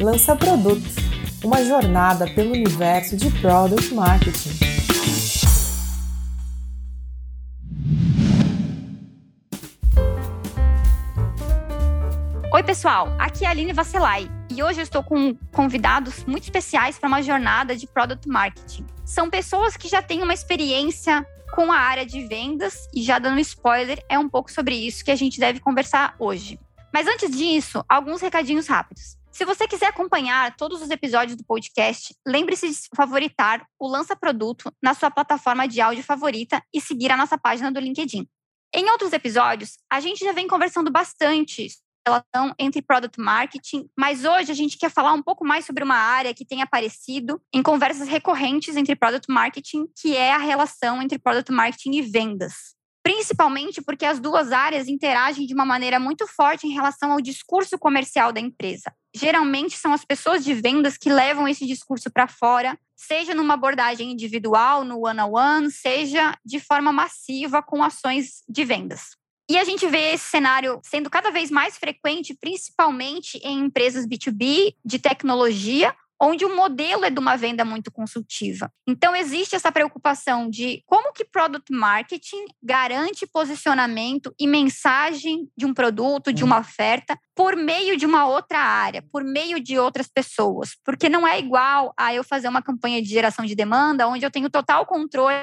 Lança Produto, uma jornada pelo universo de Product Marketing. Oi, pessoal, aqui é a Aline Vasselay e hoje eu estou com convidados muito especiais para uma jornada de Product Marketing. São pessoas que já têm uma experiência com a área de vendas e já dando spoiler, é um pouco sobre isso que a gente deve conversar hoje. Mas antes disso, alguns recadinhos rápidos. Se você quiser acompanhar todos os episódios do podcast, lembre-se de favoritar o Lança Produto na sua plataforma de áudio favorita e seguir a nossa página do LinkedIn. Em outros episódios, a gente já vem conversando bastante relação entre product marketing, mas hoje a gente quer falar um pouco mais sobre uma área que tem aparecido em conversas recorrentes entre product marketing, que é a relação entre product marketing e vendas. Principalmente porque as duas áreas interagem de uma maneira muito forte em relação ao discurso comercial da empresa. Geralmente são as pessoas de vendas que levam esse discurso para fora, seja numa abordagem individual, no one-on-one, -on -one, seja de forma massiva com ações de vendas. E a gente vê esse cenário sendo cada vez mais frequente, principalmente em empresas B2B de tecnologia, onde o modelo é de uma venda muito consultiva. Então existe essa preocupação de como que product marketing garante posicionamento e mensagem de um produto, de uma uhum. oferta por meio de uma outra área, por meio de outras pessoas, porque não é igual a eu fazer uma campanha de geração de demanda onde eu tenho total controle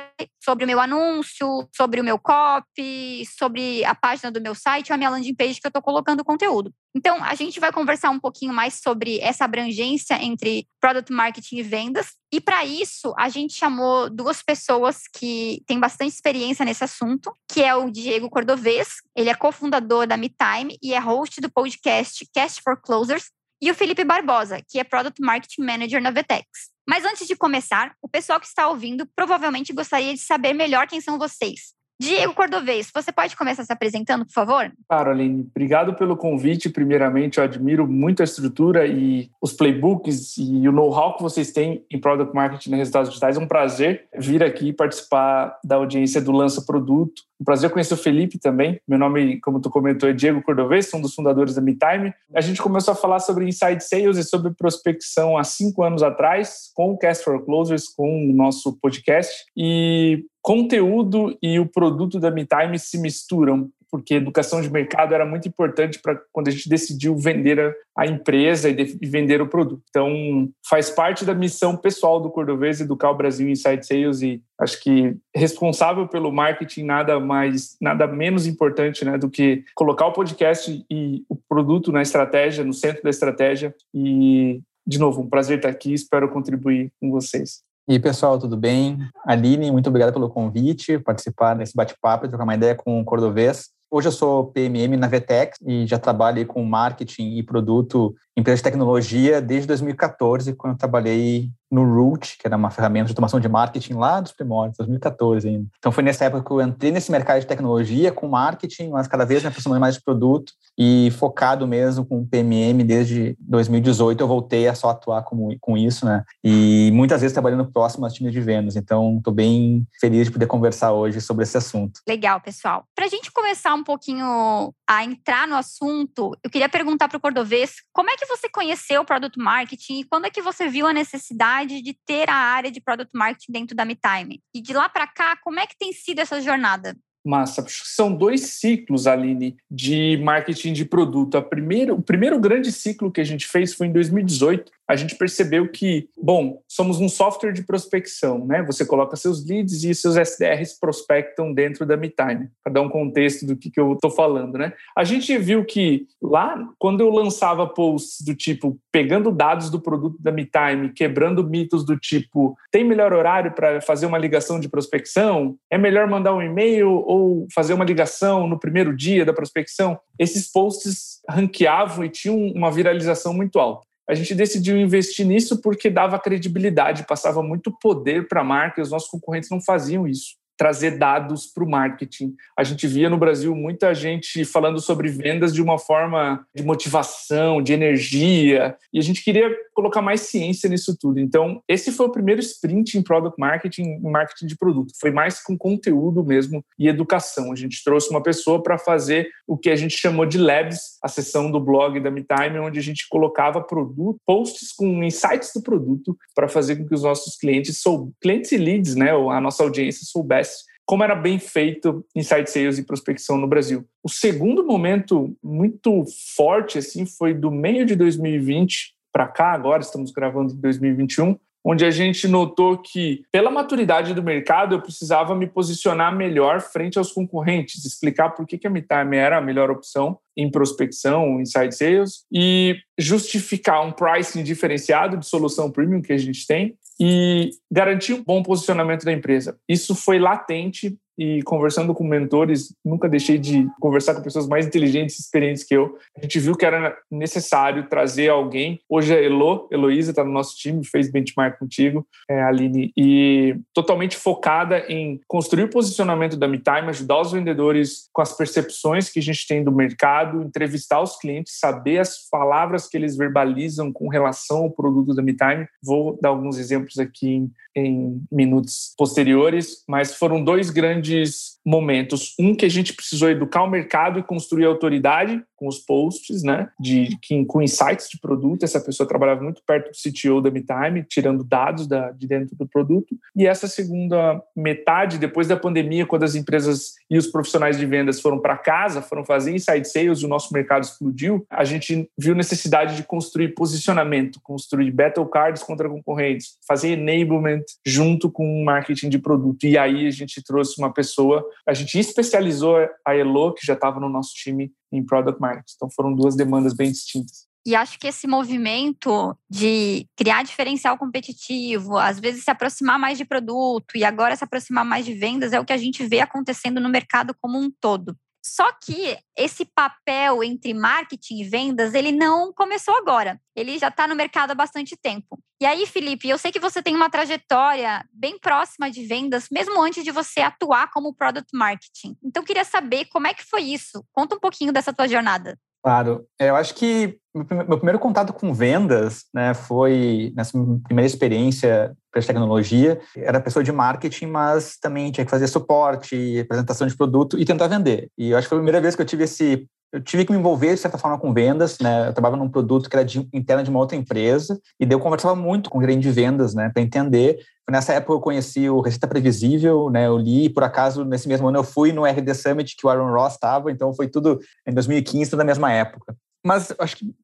sobre o meu anúncio, sobre o meu copy, sobre a página do meu site, ou a minha landing page que eu estou colocando conteúdo. Então, a gente vai conversar um pouquinho mais sobre essa abrangência entre product marketing e vendas. E para isso, a gente chamou duas pessoas que têm bastante experiência nesse assunto, que é o Diego Cordovez, ele é cofundador da MeTime e é host do podcast Cast for Closers, e o Felipe Barbosa, que é Product Marketing Manager na Vetex. Mas antes de começar, o pessoal que está ouvindo provavelmente gostaria de saber melhor quem são vocês. Diego Cordovez, você pode começar se apresentando, por favor? Claro, Aline. Obrigado pelo convite. Primeiramente, eu admiro muito a estrutura e os playbooks e o know-how que vocês têm em Product Marketing e resultados digitais. É um prazer vir aqui participar da audiência do Lança Produto. Um prazer conhecer o Felipe também. Meu nome, como tu comentou, é Diego Cordovez, um dos fundadores da MeTime. A gente começou a falar sobre Inside Sales e sobre prospecção há cinco anos atrás, com o Cast for Closers, com o nosso podcast. E conteúdo e o produto da MeTime se misturam, porque educação de mercado era muito importante para quando a gente decidiu vender a, empresa e, de, e, vender o produto. Então, faz parte da missão pessoal do Cordovez educar o Brasil em Inside Sales e acho que responsável pelo marketing nada mais, nada menos importante né, do que colocar o podcast e o produto na estratégia, no centro da estratégia e de novo, um prazer estar aqui, espero contribuir com vocês. E pessoal, tudo bem? Aline, muito obrigado pelo convite, participar desse bate-papo, trocar uma ideia com o Cordovez. Hoje eu sou PMM na Vetex e já trabalho com marketing e produto empresa de tecnologia desde 2014, quando eu trabalhei no Root, que era uma ferramenta de automação de marketing lá dos primórdios, 2014 ainda. Então foi nessa época que eu entrei nesse mercado de tecnologia com marketing, mas cada vez me aproximando mais de produto e focado mesmo com PMM desde 2018 eu voltei a só atuar com, com isso, né? E muitas vezes trabalhando próximo às times de vendas. Então estou bem feliz de poder conversar hoje sobre esse assunto. Legal, pessoal. Para a gente começar um pouquinho a entrar no assunto, eu queria perguntar para o Cordovez como é que você conheceu o Product Marketing e quando é que você viu a necessidade de ter a área de Product Marketing dentro da MeTime? E de lá para cá, como é que tem sido essa jornada? Massa. São dois ciclos, Aline, de marketing de produto. A primeira, o primeiro grande ciclo que a gente fez foi em 2018, a gente percebeu que, bom, somos um software de prospecção, né? Você coloca seus leads e seus SDRs prospectam dentro da MeTime, para dar um contexto do que, que eu estou falando, né? A gente viu que lá, quando eu lançava posts do tipo, pegando dados do produto da MeTime, quebrando mitos do tipo, tem melhor horário para fazer uma ligação de prospecção? É melhor mandar um e-mail ou fazer uma ligação no primeiro dia da prospecção? Esses posts ranqueavam e tinham uma viralização muito alta a gente decidiu investir nisso porque dava credibilidade, passava muito poder para a marca e os nossos concorrentes não faziam isso. Trazer dados para o marketing. A gente via no Brasil muita gente falando sobre vendas de uma forma de motivação, de energia, e a gente queria colocar mais ciência nisso tudo. Então, esse foi o primeiro sprint em product marketing, em marketing de produto. Foi mais com conteúdo mesmo e educação. A gente trouxe uma pessoa para fazer o que a gente chamou de labs, a sessão do blog da MeTime, onde a gente colocava produto, posts com insights do produto para fazer com que os nossos clientes, clientes e leads, né, a nossa audiência soubesse como era bem feito inside sales e prospecção no Brasil. O segundo momento muito forte assim foi do meio de 2020 para cá, agora estamos gravando em 2021, onde a gente notou que, pela maturidade do mercado, eu precisava me posicionar melhor frente aos concorrentes, explicar por que, que a MeTime era a melhor opção em prospecção, inside sales, e justificar um pricing diferenciado de solução premium que a gente tem e garantir um bom posicionamento da empresa. Isso foi latente e conversando com mentores, nunca deixei de conversar com pessoas mais inteligentes e experientes que eu. A gente viu que era necessário trazer alguém. Hoje a Elo, Heloísa está no nosso time, fez benchmark contigo, é, Aline, e totalmente focada em construir o posicionamento da MeTime, ajudar os vendedores com as percepções que a gente tem do mercado, entrevistar os clientes, saber as palavras que eles verbalizam com relação ao produto da MeTime. Vou dar alguns exemplos aqui em, em minutos posteriores, mas foram dois grandes grandes momentos. Um que a gente precisou educar o mercado e construir autoridade com os posts, né? De, com insights de produto. Essa pessoa trabalhava muito perto do CTO da MeTime, tirando dados da, de dentro do produto. E essa segunda metade, depois da pandemia, quando as empresas e os profissionais de vendas foram para casa, foram fazer inside sales, o nosso mercado explodiu, a gente viu necessidade de construir posicionamento, construir battle cards contra concorrentes, fazer enablement junto com marketing de produto. E aí a gente trouxe uma pessoa, a gente especializou a Elo, que já estava no nosso time em product marketing. Então foram duas demandas bem distintas. E acho que esse movimento de criar diferencial competitivo, às vezes se aproximar mais de produto e agora se aproximar mais de vendas é o que a gente vê acontecendo no mercado como um todo. Só que esse papel entre marketing e vendas, ele não começou agora. Ele já está no mercado há bastante tempo. E aí, Felipe, eu sei que você tem uma trajetória bem próxima de vendas, mesmo antes de você atuar como product marketing. Então, queria saber como é que foi isso. Conta um pouquinho dessa tua jornada. Claro, é, eu acho que meu primeiro contato com vendas né, foi nessa primeira experiência para tecnologia. Era pessoa de marketing, mas também tinha que fazer suporte, apresentação de produto e tentar vender. E eu acho que foi a primeira vez que eu tive esse eu tive que me envolver de certa forma com vendas, né? Eu trabalhava num produto que era de, interno de uma outra empresa e daí eu conversava muito com o gerente de vendas, né, para entender. Nessa época eu conheci o Receita Previsível, né? Eu li, por acaso nesse mesmo ano eu fui no RD Summit que o Aaron Ross estava, então foi tudo em 2015, tudo na mesma época. Mas acho que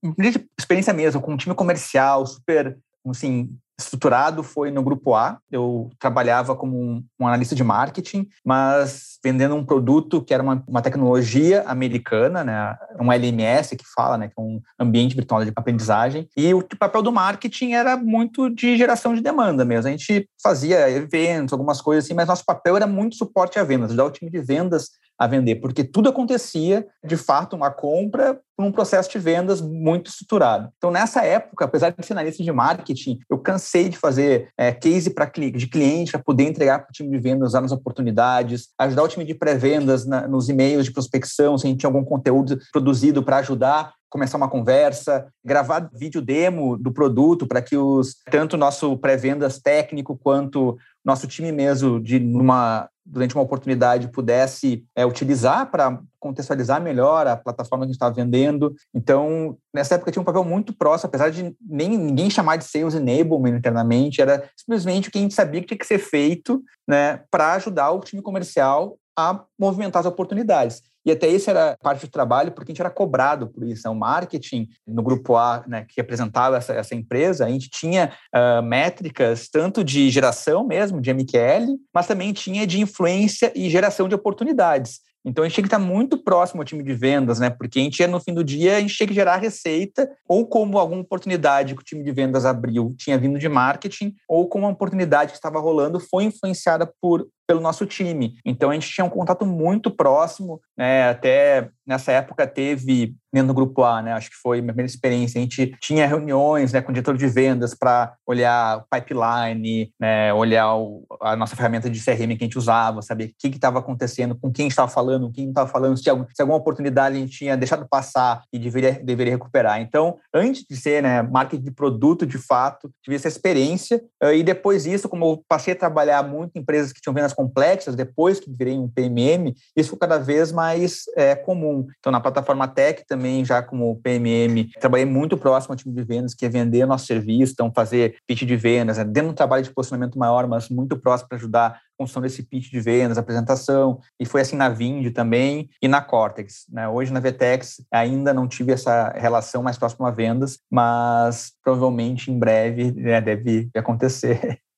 experiência mesmo com um time comercial super assim, estruturado foi no grupo A. Eu trabalhava como um, analista de marketing, mas vendendo um produto que era uma, uma, tecnologia americana, né, um LMS que fala, né, que é um ambiente virtual de aprendizagem. E o papel do marketing era muito de geração de demanda mesmo. A gente fazia eventos, algumas coisas assim, mas nosso papel era muito suporte a vendas, ajudar o time de vendas a vender, porque tudo acontecia, de fato, uma compra por um processo de vendas muito estruturado. Então, nessa época, apesar de ser analista de marketing, eu cansei de fazer é, case para de cliente para poder entregar para o time de vendas, usar nas oportunidades, ajudar o time de pré-vendas nos e-mails de prospecção, se a gente tinha algum conteúdo produzido para ajudar começar uma conversa, gravar vídeo demo do produto para que os tanto nosso pré-vendas técnico quanto nosso time mesmo de numa durante uma oportunidade pudesse é, utilizar para contextualizar melhor a plataforma que a gente estava vendendo. Então, nessa época tinha um papel muito próximo, apesar de nem ninguém chamar de sales enablement internamente, era simplesmente o que a gente sabia que tinha que ser feito né, para ajudar o time comercial a movimentar as oportunidades. E até isso era parte do trabalho, porque a gente era cobrado por isso. Né? O marketing, no grupo A, né, que apresentava essa, essa, empresa, a gente tinha uh, métricas tanto de geração mesmo, de MQL, mas também tinha de influência e geração de oportunidades. Então a gente tinha que estar muito próximo ao time de vendas, né? Porque a gente no fim do dia, a gente tinha que gerar receita, ou como alguma oportunidade que o time de vendas abriu tinha vindo de marketing, ou como uma oportunidade que estava rolando foi influenciada por pelo nosso time. Então a gente tinha um contato muito próximo, né? Até nessa época teve dentro do grupo A, né? Acho que foi a minha primeira experiência. A gente tinha reuniões, né, com o diretor de vendas para olhar o pipeline, né, olhar o, a nossa ferramenta de CRM que a gente usava, saber o que estava acontecendo, com quem estava falando, com quem não estava falando, se, se alguma oportunidade a gente tinha deixado passar e deveria, deveria recuperar. Então, antes de ser, né, marketing de produto de fato, tive essa experiência eh, e depois disso, como eu passei a trabalhar muito em empresas que tinham vendas complexas, depois que virei um PMM, isso foi cada vez mais é, comum. Então, na plataforma Tech também já como PMM, trabalhei muito próximo ao time de vendas, que é vender nosso serviço, então fazer pitch de vendas, né? dentro de um trabalho de posicionamento maior, mas muito próximo para ajudar construção desse pitch de vendas, apresentação, e foi assim na Vind também e na Cortex. Né? Hoje na Vtex ainda não tive essa relação mais próxima a vendas, mas provavelmente em breve né, deve acontecer.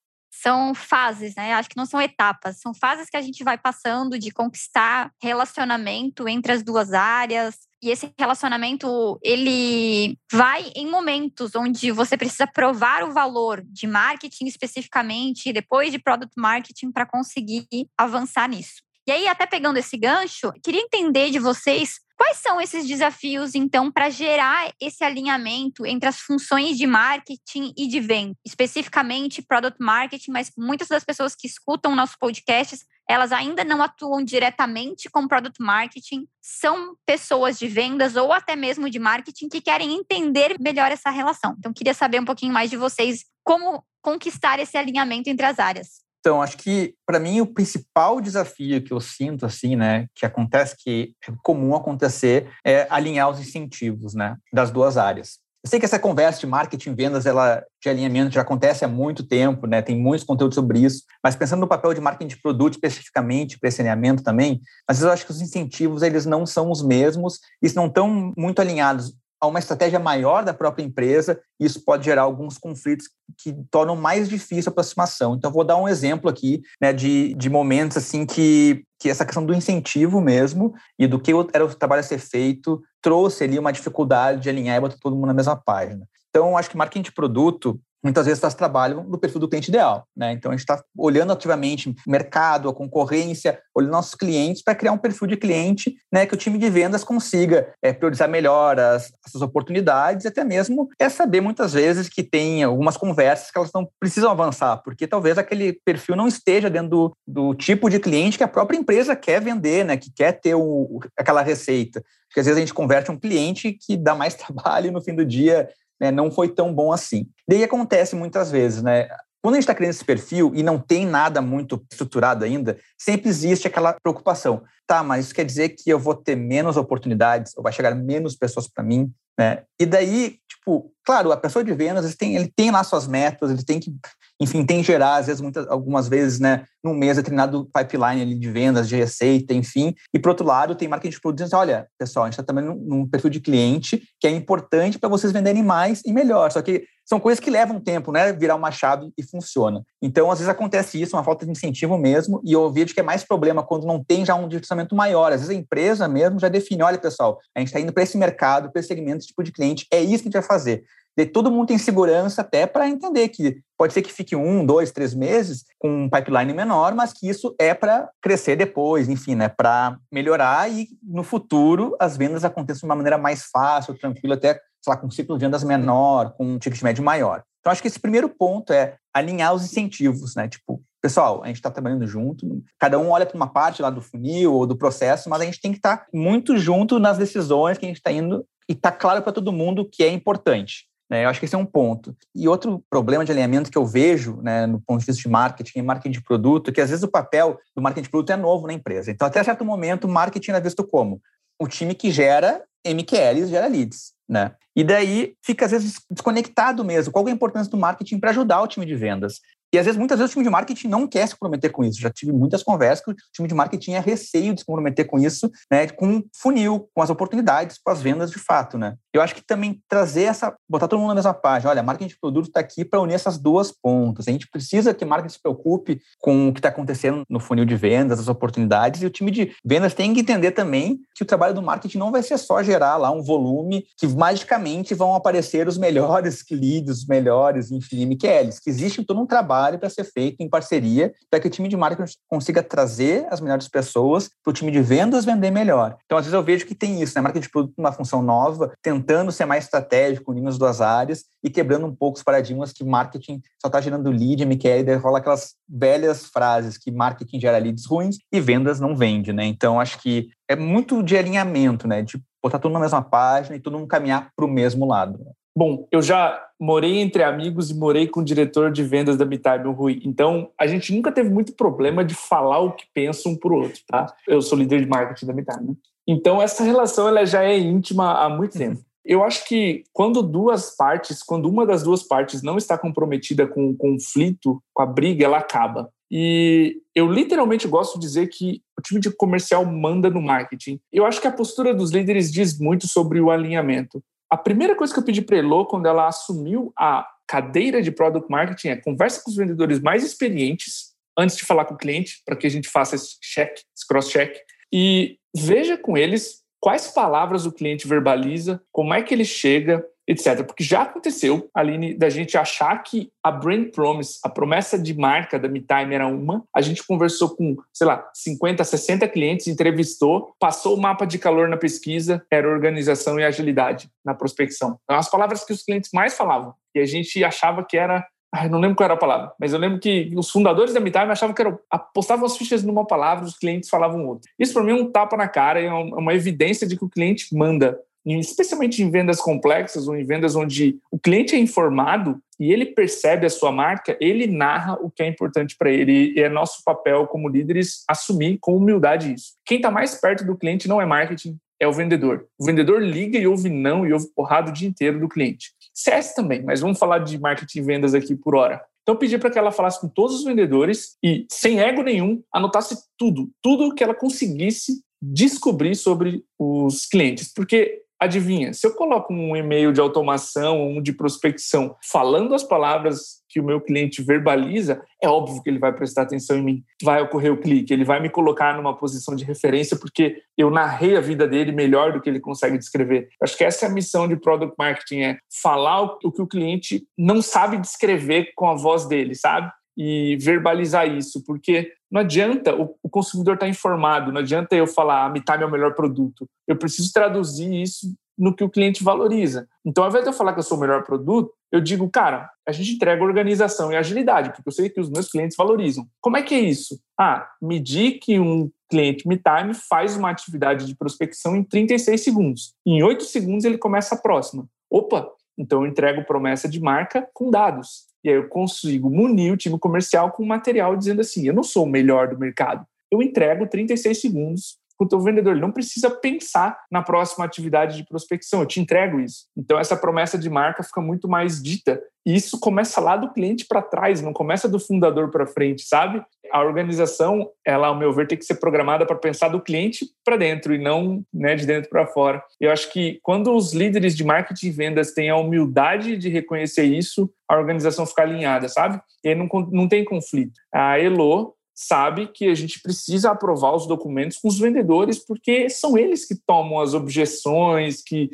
são fases, né? Acho que não são etapas, são fases que a gente vai passando de conquistar relacionamento entre as duas áreas. E esse relacionamento, ele vai em momentos onde você precisa provar o valor de marketing especificamente, depois de product marketing, para conseguir avançar nisso. E aí, até pegando esse gancho, queria entender de vocês Quais são esses desafios, então, para gerar esse alinhamento entre as funções de marketing e de venda? Especificamente product marketing, mas muitas das pessoas que escutam nosso podcast, elas ainda não atuam diretamente com product marketing, são pessoas de vendas ou até mesmo de marketing que querem entender melhor essa relação. Então, queria saber um pouquinho mais de vocês como conquistar esse alinhamento entre as áreas. Então, acho que para mim o principal desafio que eu sinto assim, né, que acontece que é comum acontecer é alinhar os incentivos, né, das duas áreas. Eu sei que essa conversa de marketing vendas, ela de alinhamento já acontece há muito tempo, né? Tem muitos conteúdos sobre isso. Mas pensando no papel de marketing de produto especificamente para esse alinhamento também, às vezes eu acho que os incentivos eles não são os mesmos e não estão muito alinhados a uma estratégia maior da própria empresa, e isso pode gerar alguns conflitos que tornam mais difícil a aproximação. Então, vou dar um exemplo aqui né, de, de momentos assim que, que essa questão do incentivo mesmo e do que era o trabalho a ser feito trouxe ali uma dificuldade de alinhar e botar todo mundo na mesma página. Então, acho que marketing de produto muitas vezes faz trabalho no perfil do cliente ideal. Né? Então, a gente está olhando ativamente o mercado, a concorrência, olhando nossos clientes para criar um perfil de cliente né, que o time de vendas consiga é, priorizar melhor as, as oportunidades, até mesmo é saber muitas vezes que tem algumas conversas que elas não precisam avançar, porque talvez aquele perfil não esteja dentro do, do tipo de cliente que a própria empresa quer vender, né, que quer ter o, aquela receita. Porque às vezes a gente converte um cliente que dá mais trabalho no fim do dia né, não foi tão bom assim. Daí acontece muitas vezes, né? Quando a gente está criando esse perfil e não tem nada muito estruturado ainda, sempre existe aquela preocupação. Tá, mas isso quer dizer que eu vou ter menos oportunidades, ou vai chegar menos pessoas para mim, né? E daí, tipo, claro, a pessoa de vendas, ele tem, ele tem lá suas metas, ele tem que, enfim, tem que gerar, às vezes, muitas, algumas vezes, né, num mês determinado pipeline ali de vendas, de receita, enfim. E, por outro lado, tem marketing de produtos, olha, pessoal, a gente está também num, num perfil de cliente que é importante para vocês venderem mais e melhor. Só que são coisas que levam tempo, né? Virar uma chave e funciona. Então, às vezes acontece isso, uma falta de incentivo mesmo, e eu vejo que é mais problema quando não tem já um direcionamento maior. Às vezes a empresa mesmo já define, olha, pessoal, a gente está indo para esse mercado, para esse segmento, esse tipo de cliente, é isso que a gente vai fazer. E todo mundo tem segurança até para entender que pode ser que fique um, dois, três meses com um pipeline menor, mas que isso é para crescer depois, enfim, né, para melhorar e no futuro as vendas aconteçam de uma maneira mais fácil, tranquila, até sei lá, com ciclo de vendas menor, com um ticket médio maior. Então, acho que esse primeiro ponto é alinhar os incentivos, né? Tipo, pessoal, a gente está trabalhando junto, cada um olha para uma parte lá do funil ou do processo, mas a gente tem que estar tá muito junto nas decisões que a gente está indo e está claro para todo mundo que é importante. Né? Eu acho que esse é um ponto. E outro problema de alinhamento que eu vejo né, no ponto de vista de marketing e marketing de produto é que às vezes o papel do marketing de produto é novo na empresa. Então, até certo momento, marketing é visto como o time que gera MQLs, gera leads. Né? E daí fica às vezes desconectado mesmo. Qual é a importância do marketing para ajudar o time de vendas? E às vezes, muitas vezes, o time de marketing não quer se comprometer com isso. Já tive muitas conversas que o time de marketing é receio de se comprometer com isso, né? Com funil, com as oportunidades, com as vendas de fato, né? Eu acho que também trazer essa, botar todo mundo na mesma página. Olha, marketing de produto está aqui para unir essas duas pontas. A gente precisa que marketing se preocupe com o que está acontecendo no funil de vendas, as oportunidades, e o time de vendas tem que entender também que o trabalho do marketing não vai ser só gerar lá um volume que magicamente vão aparecer os melhores leads, os melhores, enfim, MQLs, que existe todo um trabalho trabalho para ser feito em parceria, para que o time de marketing consiga trazer as melhores pessoas para o time de vendas vender melhor. Então, às vezes eu vejo que tem isso, né? Marketing de produto uma função nova, tentando ser mais estratégico, unindo as duas áreas e quebrando um pouco os paradigmas que marketing só está gerando lead, MQL, e rola aquelas velhas frases que marketing gera leads ruins e vendas não vende, né? Então, acho que é muito de alinhamento, né? De botar tudo na mesma página e todo mundo caminhar para o mesmo lado. Bom, eu já morei entre amigos e morei com o diretor de vendas da MeTime, o Rui. Então, a gente nunca teve muito problema de falar o que pensa um para o outro, tá? Eu sou líder de marketing da MeTime, né? Então, essa relação ela já é íntima há muito tempo. Eu acho que quando duas partes, quando uma das duas partes não está comprometida com o conflito, com a briga, ela acaba. E eu literalmente gosto de dizer que o time de comercial manda no marketing. Eu acho que a postura dos líderes diz muito sobre o alinhamento. A primeira coisa que eu pedi para a Elo quando ela assumiu a cadeira de Product Marketing é conversa com os vendedores mais experientes antes de falar com o cliente, para que a gente faça esse check, esse cross-check, e veja com eles quais palavras o cliente verbaliza, como é que ele chega, etc. Porque já aconteceu, Aline, da gente achar que a brand promise, a promessa de marca da MeTime era uma, a gente conversou com, sei lá, 50, 60 clientes, entrevistou, passou o mapa de calor na pesquisa, era organização e agilidade na prospecção. Então, as palavras que os clientes mais falavam, e a gente achava que era Ai, não lembro qual era a palavra, mas eu lembro que os fundadores da MeTime achavam que era, apostavam as fichas numa palavra, os clientes falavam outra. Isso para mim é um tapa na cara, é uma evidência de que o cliente manda especialmente em vendas complexas ou em vendas onde o cliente é informado e ele percebe a sua marca, ele narra o que é importante para ele. E é nosso papel como líderes assumir com humildade isso. Quem está mais perto do cliente não é marketing, é o vendedor. O vendedor liga e ouve não e ouve porrada o dia inteiro do cliente. CS também, mas vamos falar de marketing e vendas aqui por hora. Então, eu pedi para que ela falasse com todos os vendedores e, sem ego nenhum, anotasse tudo, tudo que ela conseguisse descobrir sobre os clientes. Porque Adivinha, se eu coloco um e-mail de automação, um de prospecção, falando as palavras que o meu cliente verbaliza, é óbvio que ele vai prestar atenção em mim. Vai ocorrer o clique, ele vai me colocar numa posição de referência porque eu narrei a vida dele melhor do que ele consegue descrever. Acho que essa é a missão de product marketing é falar o que o cliente não sabe descrever com a voz dele, sabe? E verbalizar isso, porque não adianta o, o consumidor estar tá informado, não adianta eu falar, a ah, MeTime é o melhor produto. Eu preciso traduzir isso no que o cliente valoriza. Então, ao invés de eu falar que eu sou o melhor produto, eu digo, cara, a gente entrega organização e agilidade, porque eu sei que os meus clientes valorizam. Como é que é isso? Ah, medir que um cliente MeTime faz uma atividade de prospecção em 36 segundos. Em 8 segundos ele começa a próxima. Opa, então eu entrego promessa de marca com dados. E aí eu consigo munir o time comercial com material dizendo assim: eu não sou o melhor do mercado. Eu entrego 36 segundos com o teu vendedor. Ele não precisa pensar na próxima atividade de prospecção. Eu te entrego isso. Então, essa promessa de marca fica muito mais dita. E isso começa lá do cliente para trás, não começa do fundador para frente, sabe? A organização, ela, ao meu ver, tem que ser programada para pensar do cliente para dentro e não né, de dentro para fora. Eu acho que quando os líderes de marketing e vendas têm a humildade de reconhecer isso, a organização fica alinhada, sabe? E aí não, não tem conflito. A Elo, sabe que a gente precisa aprovar os documentos com os vendedores, porque são eles que tomam as objeções, que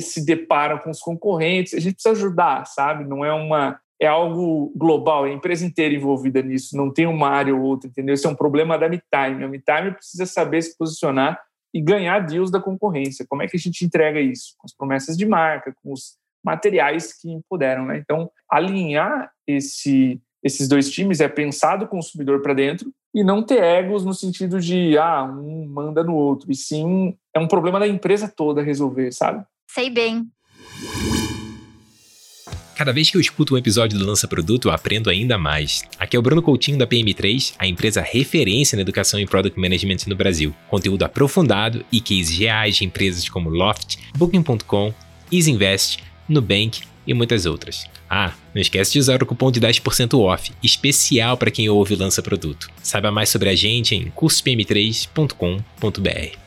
se deparam com os concorrentes. A gente precisa ajudar, sabe? Não é uma é algo global, é a empresa inteira envolvida nisso, não tem uma área ou outra, entendeu? Esse é um problema da MeTime. A MeTime precisa saber se posicionar e ganhar deals da concorrência. Como é que a gente entrega isso? Com as promessas de marca, com os materiais que empoderam, né? Então, alinhar esse esses dois times é pensar do consumidor para dentro e não ter egos no sentido de, ah, um manda no outro. E sim, é um problema da empresa toda resolver, sabe? Sei bem. Cada vez que eu escuto um episódio do Lança Produto, eu aprendo ainda mais. Aqui é o Bruno Coutinho da PM3, a empresa referência na educação e product management no Brasil. Conteúdo aprofundado e cases reais de empresas como Loft, Booking.com, EasyInvest, Nubank e muitas outras. Ah, não esquece de usar o cupom de 10% off, especial para quem ouve o lança produto. Saiba mais sobre a gente em cursopm3.com.br.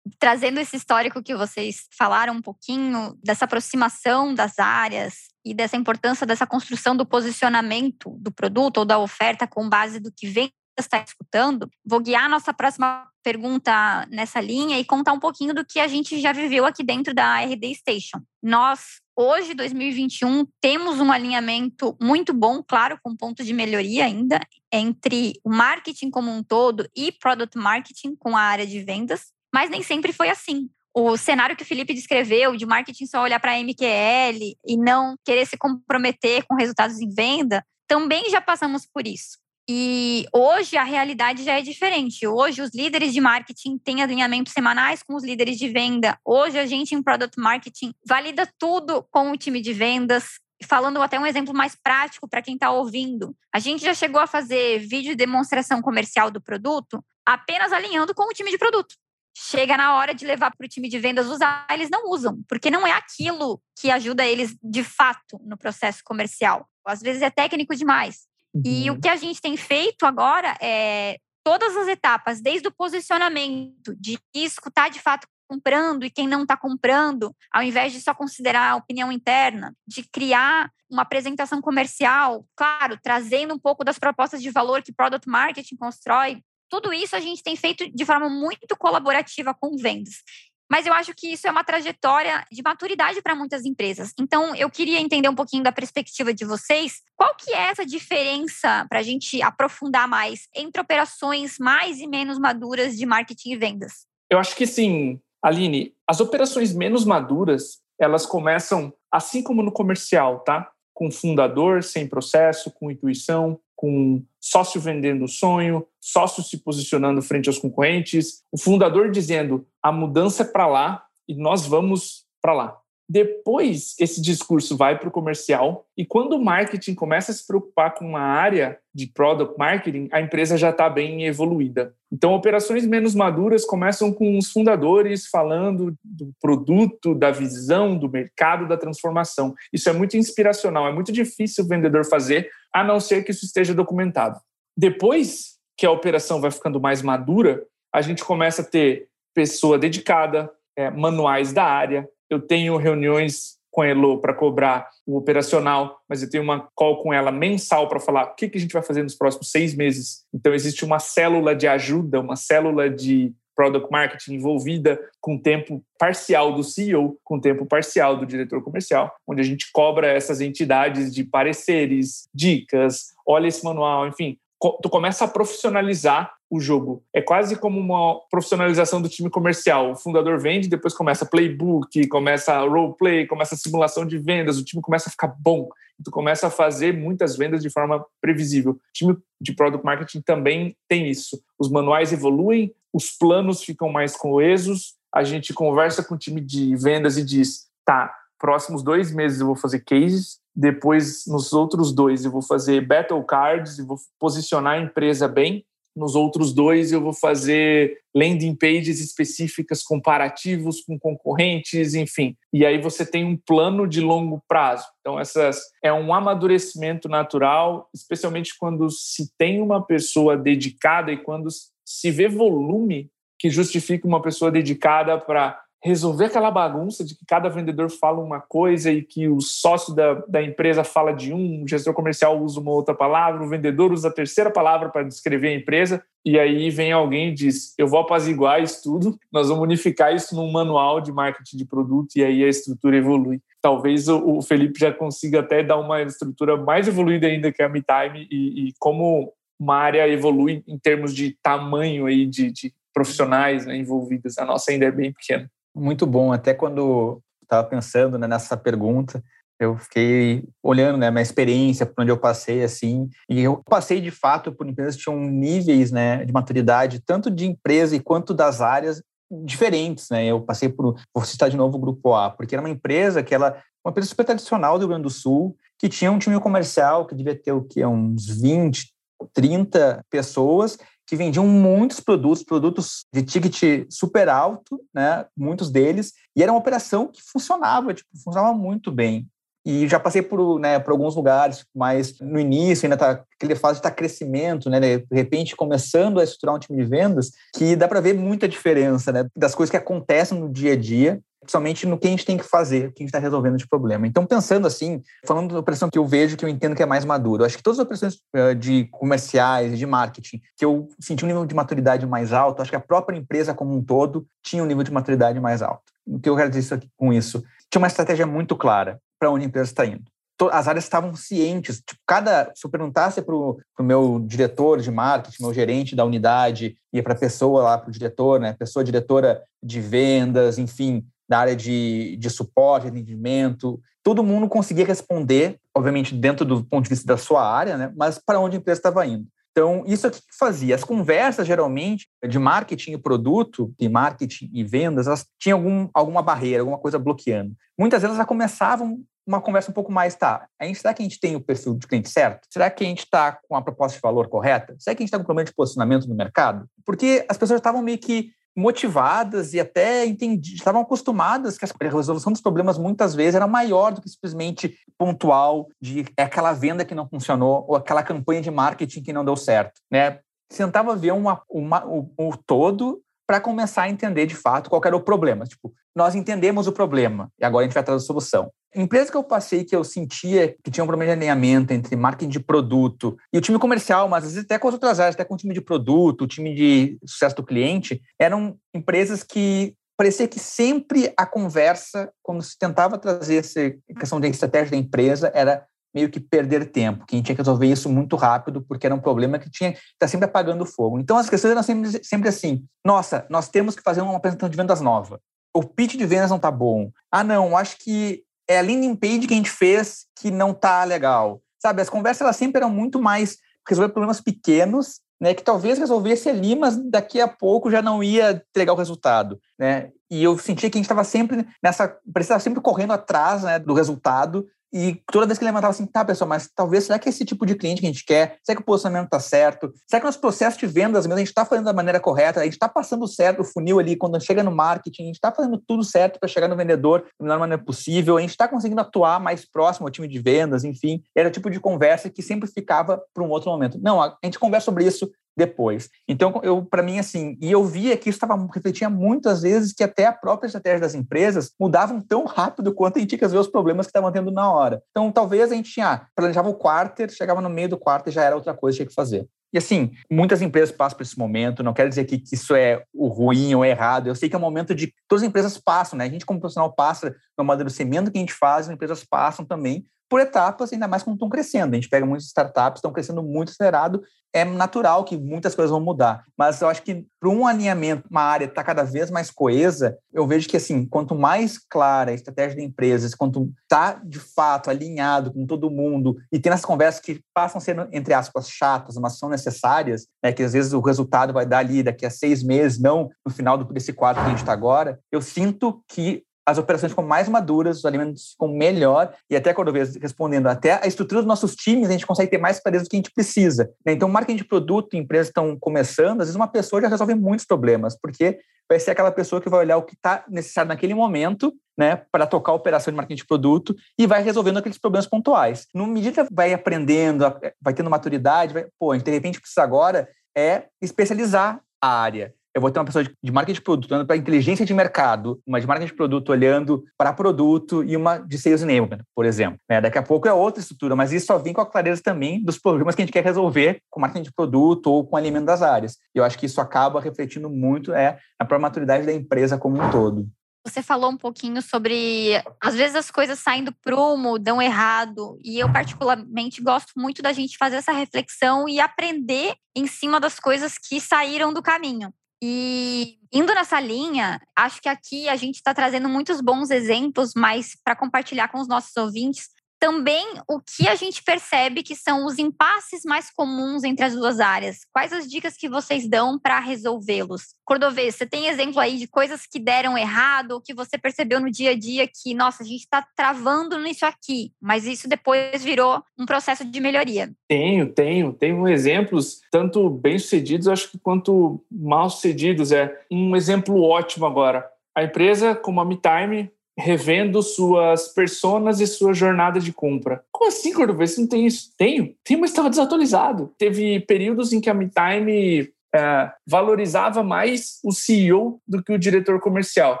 Trazendo esse histórico que vocês falaram um pouquinho, dessa aproximação das áreas e dessa importância dessa construção do posicionamento do produto ou da oferta com base do que vem está escutando, vou guiar a nossa próxima pergunta nessa linha e contar um pouquinho do que a gente já viveu aqui dentro da RD Station. Nós, hoje, 2021, temos um alinhamento muito bom, claro, com ponto de melhoria ainda, entre o marketing como um todo e product marketing com a área de vendas, mas nem sempre foi assim o cenário que o Felipe descreveu de marketing só olhar para a MQL e não querer se comprometer com resultados em venda, também já passamos por isso. E hoje a realidade já é diferente. Hoje os líderes de marketing têm alinhamentos semanais com os líderes de venda. Hoje a gente em product marketing valida tudo com o time de vendas. Falando até um exemplo mais prático para quem está ouvindo, a gente já chegou a fazer vídeo de demonstração comercial do produto apenas alinhando com o time de produto chega na hora de levar para o time de vendas usar, eles não usam, porque não é aquilo que ajuda eles de fato no processo comercial. Às vezes é técnico demais. Uhum. E o que a gente tem feito agora é todas as etapas, desde o posicionamento, de escutar de fato comprando e quem não está comprando, ao invés de só considerar a opinião interna, de criar uma apresentação comercial, claro, trazendo um pouco das propostas de valor que Product Marketing constrói, tudo isso a gente tem feito de forma muito colaborativa com vendas. Mas eu acho que isso é uma trajetória de maturidade para muitas empresas. Então, eu queria entender um pouquinho da perspectiva de vocês. Qual que é essa diferença para a gente aprofundar mais entre operações mais e menos maduras de marketing e vendas? Eu acho que sim, Aline. As operações menos maduras, elas começam assim como no comercial, tá? Com fundador, sem processo, com intuição, com sócio vendendo o sonho, sócio se posicionando frente aos concorrentes, o fundador dizendo a mudança é para lá e nós vamos para lá. Depois, esse discurso vai para o comercial e quando o marketing começa a se preocupar com uma área de product marketing, a empresa já está bem evoluída. Então, operações menos maduras começam com os fundadores falando do produto, da visão, do mercado, da transformação. Isso é muito inspiracional, é muito difícil o vendedor fazer, a não ser que isso esteja documentado. Depois que a operação vai ficando mais madura, a gente começa a ter pessoa dedicada, é, manuais da área, eu tenho reuniões com a Elo para cobrar o operacional, mas eu tenho uma call com ela mensal para falar o que, que a gente vai fazer nos próximos seis meses. Então, existe uma célula de ajuda, uma célula de product marketing envolvida com tempo parcial do CEO, com tempo parcial do diretor comercial, onde a gente cobra essas entidades de pareceres, dicas, olha esse manual, enfim, tu começa a profissionalizar o jogo. É quase como uma profissionalização do time comercial. O fundador vende, depois começa playbook, começa roleplay, começa simulação de vendas, o time começa a ficar bom. Tu começa a fazer muitas vendas de forma previsível. O time de product marketing também tem isso. Os manuais evoluem, os planos ficam mais coesos, a gente conversa com o time de vendas e diz: tá, próximos dois meses eu vou fazer cases, depois, nos outros dois, eu vou fazer battle cards e vou posicionar a empresa bem. Nos outros dois, eu vou fazer landing pages específicas, comparativos com concorrentes, enfim. E aí você tem um plano de longo prazo. Então, essas é um amadurecimento natural, especialmente quando se tem uma pessoa dedicada e quando se vê volume que justifica uma pessoa dedicada para resolver aquela bagunça de que cada vendedor fala uma coisa e que o sócio da, da empresa fala de um, o gestor comercial usa uma outra palavra, o vendedor usa a terceira palavra para descrever a empresa, e aí vem alguém e diz: Eu vou apaziguar isso tudo, nós vamos unificar isso num manual de marketing de produto, e aí a estrutura evolui. Talvez o, Felipe já consiga até dar uma estrutura mais evoluída ainda que a MeTime, e, e como uma área evolui em termos de tamanho aí de, de profissionais né, envolvidos. A nossa ainda é bem pequena. Muito bom. Até quando estava pensando né, nessa pergunta, eu fiquei olhando né, minha experiência, por onde eu passei, assim, e eu passei de fato por empresas que tinham níveis né, de maturidade, tanto de empresa quanto das áreas diferentes, né? Eu passei por, vou citar de novo o Grupo A, porque era uma empresa que ela, uma empresa super tradicional do Rio Grande do Sul, que tinha um time comercial que devia ter o uns 20, 30 pessoas que vendiam muitos produtos, produtos de ticket super alto, né? Muitos deles, e era uma operação que funcionava, tipo, funcionava muito bem. E já passei por, né, por alguns lugares, mas no início ainda tá aquele fase de tá crescimento, né, de repente começando a estruturar um time de vendas, que dá para ver muita diferença, né, das coisas que acontecem no dia a dia somente no que a gente tem que fazer, o que a gente está resolvendo de problema. Então, pensando assim, falando da operação que eu vejo, que eu entendo que é mais maduro, acho que todas as operações uh, de comerciais de marketing que eu senti um nível de maturidade mais alto, acho que a própria empresa como um todo tinha um nível de maturidade mais alto. O que eu quero dizer com isso? Tinha uma estratégia muito clara para onde a empresa está indo as áreas estavam cientes. Tipo, cada, se eu perguntasse para o meu diretor de marketing, meu gerente da unidade, ia para a pessoa lá, para o diretor, né? Pessoa diretora de vendas, enfim, da área de, de suporte, atendimento, todo mundo conseguia responder, obviamente dentro do ponto de vista da sua área, né? Mas para onde a empresa estava indo. Então, isso aqui que fazia. As conversas, geralmente, de marketing e produto, de marketing e vendas, elas tinham algum, alguma barreira, alguma coisa bloqueando. Muitas vezes elas começavam uma conversa um pouco mais, tá, gente, será que a gente tem o perfil de cliente certo? Será que a gente está com a proposta de valor correta? Será que a gente está com o problema de posicionamento no mercado? Porque as pessoas estavam meio que motivadas e até entendi, estavam acostumadas que a resolução dos problemas muitas vezes era maior do que simplesmente pontual de é aquela venda que não funcionou ou aquela campanha de marketing que não deu certo, né? Tentava ver uma, uma, o, o todo para começar a entender de fato qual era o problema. Tipo, nós entendemos o problema e agora a gente vai trazer a solução. Empresa que eu passei que eu sentia que tinha um problema de alinhamento entre marketing de produto e o time comercial, mas às vezes até com as outras áreas, até com o time de produto, o time de sucesso do cliente, eram empresas que parecia que sempre a conversa, quando se tentava trazer essa questão de estratégia da empresa, era meio que perder tempo, que a gente tinha que resolver isso muito rápido, porque era um problema que tinha que tá sempre apagando fogo. Então as questões eram sempre, sempre assim: nossa, nós temos que fazer uma apresentação de vendas nova. O pitch de vendas não está bom. Ah, não, acho que é a landing page que a gente fez que não está legal. Sabe, as conversas elas sempre eram muito mais resolver problemas pequenos, né, que talvez resolvesse ali, mas daqui a pouco já não ia entregar o resultado, né? E eu sentia que a gente estava sempre nessa, precisava sempre correndo atrás, né, do resultado e toda vez que ele levantava assim, tá, pessoal, mas talvez, será que esse tipo de cliente que a gente quer? Será que o posicionamento está certo? Será que nosso processo de vendas mesmo, a gente está fazendo da maneira correta? A gente está passando certo o funil ali, quando chega no marketing, a gente está fazendo tudo certo para chegar no vendedor da melhor maneira possível, a gente está conseguindo atuar mais próximo ao time de vendas, enfim. Era o tipo de conversa que sempre ficava para um outro momento. Não, a gente conversa sobre isso depois. Então, eu para mim assim, e eu via que isso estava refletia muitas vezes que até a própria estratégia das empresas mudavam tão rápido quanto a gente tinha ver os problemas que estavam tendo na hora. Então, talvez a gente tinha planejava o quarter, chegava no meio do quarter já era outra coisa que tinha que fazer. E assim, muitas empresas passam por esse momento, não quero dizer que, que isso é o ruim ou errado, eu sei que é um momento de todas as empresas passam, né? A gente como profissional passa no amadurecimento que a gente faz, as empresas passam também por etapas, ainda mais quando estão crescendo. A gente pega muitas startups, estão crescendo muito acelerado, é natural que muitas coisas vão mudar. Mas eu acho que para um alinhamento, uma área está cada vez mais coesa, eu vejo que assim, quanto mais clara a estratégia da empresa, quanto está de fato alinhado com todo mundo e tem essas conversas que passam ser, entre aspas, chatas, mas são necessárias, né, que às vezes o resultado vai dar ali daqui a seis meses, não no final desse quadro que a gente está agora, eu sinto que as operações ficam mais maduras, os alimentos ficam melhor, e até vejo respondendo, até a estrutura dos nossos times, a gente consegue ter mais clareza do que a gente precisa. Né? Então, marketing de produto, empresas estão começando, às vezes uma pessoa já resolve muitos problemas, porque vai ser aquela pessoa que vai olhar o que está necessário naquele momento, né, para tocar a operação de marketing de produto e vai resolvendo aqueles problemas pontuais. No medida que vai aprendendo, vai tendo maturidade, vai, pô, a gente de repente precisa agora é especializar a área eu vou ter uma pessoa de marketing de produto olhando para inteligência de mercado, uma de marketing de produto olhando para produto e uma de sales enablement, por exemplo. É, daqui a pouco é outra estrutura, mas isso só vem com a clareza também dos problemas que a gente quer resolver com marketing de produto ou com alimento das áreas. E eu acho que isso acaba refletindo muito é, na própria maturidade da empresa como um todo. Você falou um pouquinho sobre, às vezes as coisas saem do prumo, dão errado, e eu particularmente gosto muito da gente fazer essa reflexão e aprender em cima das coisas que saíram do caminho. E indo nessa linha, acho que aqui a gente está trazendo muitos bons exemplos, mas para compartilhar com os nossos ouvintes, também o que a gente percebe que são os impasses mais comuns entre as duas áreas. Quais as dicas que vocês dão para resolvê-los? Cordovês, você tem exemplo aí de coisas que deram errado, ou que você percebeu no dia a dia que, nossa, a gente está travando nisso aqui, mas isso depois virou um processo de melhoria? Tenho, tenho. Tenho exemplos, tanto bem-sucedidos, acho que quanto mal-sucedidos. É um exemplo ótimo agora. A empresa, como a MeTime, revendo suas personas e sua jornada de compra. Como assim, Cordovez? Você não tem isso? Tenho. Tenho, mas estava desatualizado. Teve períodos em que a MeTime é, valorizava mais o CEO do que o diretor comercial.